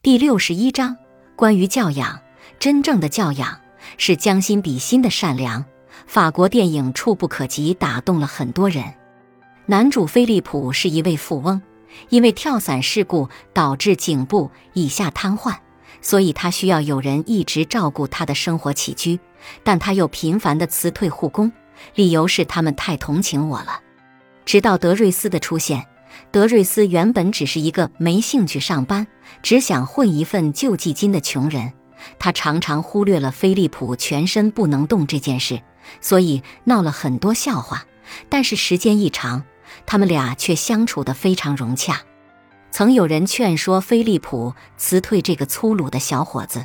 第六十一章关于教养。真正的教养是将心比心的善良。法国电影《触不可及》打动了很多人。男主菲利普是一位富翁，因为跳伞事故导致颈部以下瘫痪，所以他需要有人一直照顾他的生活起居。但他又频繁的辞退护工，理由是他们太同情我了。直到德瑞斯的出现。德瑞斯原本只是一个没兴趣上班、只想混一份救济金的穷人，他常常忽略了菲利普全身不能动这件事，所以闹了很多笑话。但是时间一长，他们俩却相处得非常融洽。曾有人劝说菲利普辞退这个粗鲁的小伙子，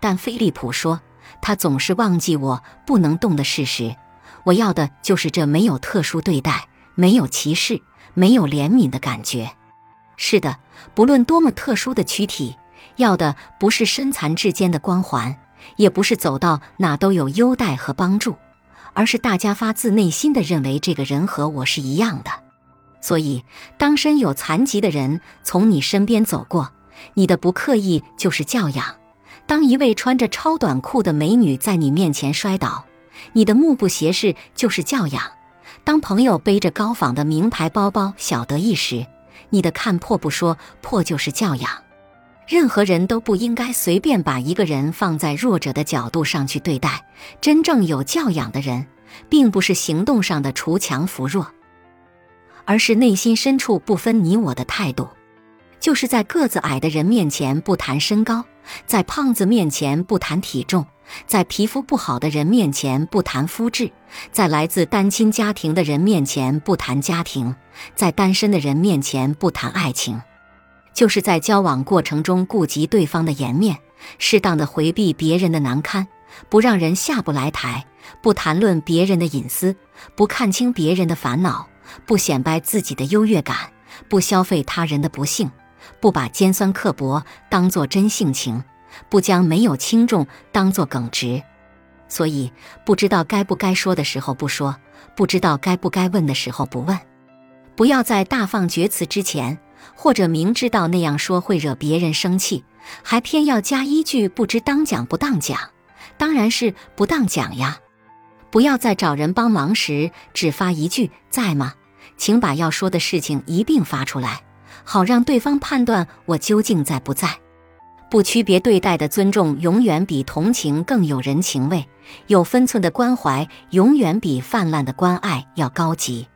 但菲利普说：“他总是忘记我不能动的事实。我要的就是这没有特殊对待，没有歧视。”没有怜悯的感觉。是的，不论多么特殊的躯体，要的不是身残志坚的光环，也不是走到哪都有优待和帮助，而是大家发自内心的认为这个人和我是一样的。所以，当身有残疾的人从你身边走过，你的不刻意就是教养；当一位穿着超短裤的美女在你面前摔倒，你的目不斜视就是教养。当朋友背着高仿的名牌包包小得意时，你的看破不说破就是教养。任何人都不应该随便把一个人放在弱者的角度上去对待。真正有教养的人，并不是行动上的锄强扶弱，而是内心深处不分你我的态度。就是在个子矮的人面前不谈身高，在胖子面前不谈体重。在皮肤不好的人面前不谈肤质，在来自单亲家庭的人面前不谈家庭，在单身的人面前不谈爱情，就是在交往过程中顾及对方的颜面，适当的回避别人的难堪，不让人下不来台，不谈论别人的隐私，不看清别人的烦恼，不显摆自己的优越感，不消费他人的不幸，不把尖酸刻薄当作真性情。不将没有轻重当作耿直，所以不知道该不该说的时候不说，不知道该不该问的时候不问。不要在大放厥词之前，或者明知道那样说会惹别人生气，还偏要加一句不知当讲不当讲，当然是不当讲呀。不要在找人帮忙时只发一句在吗？请把要说的事情一并发出来，好让对方判断我究竟在不在。不区别对待的尊重，永远比同情更有人情味；有分寸的关怀，永远比泛滥的关爱要高级。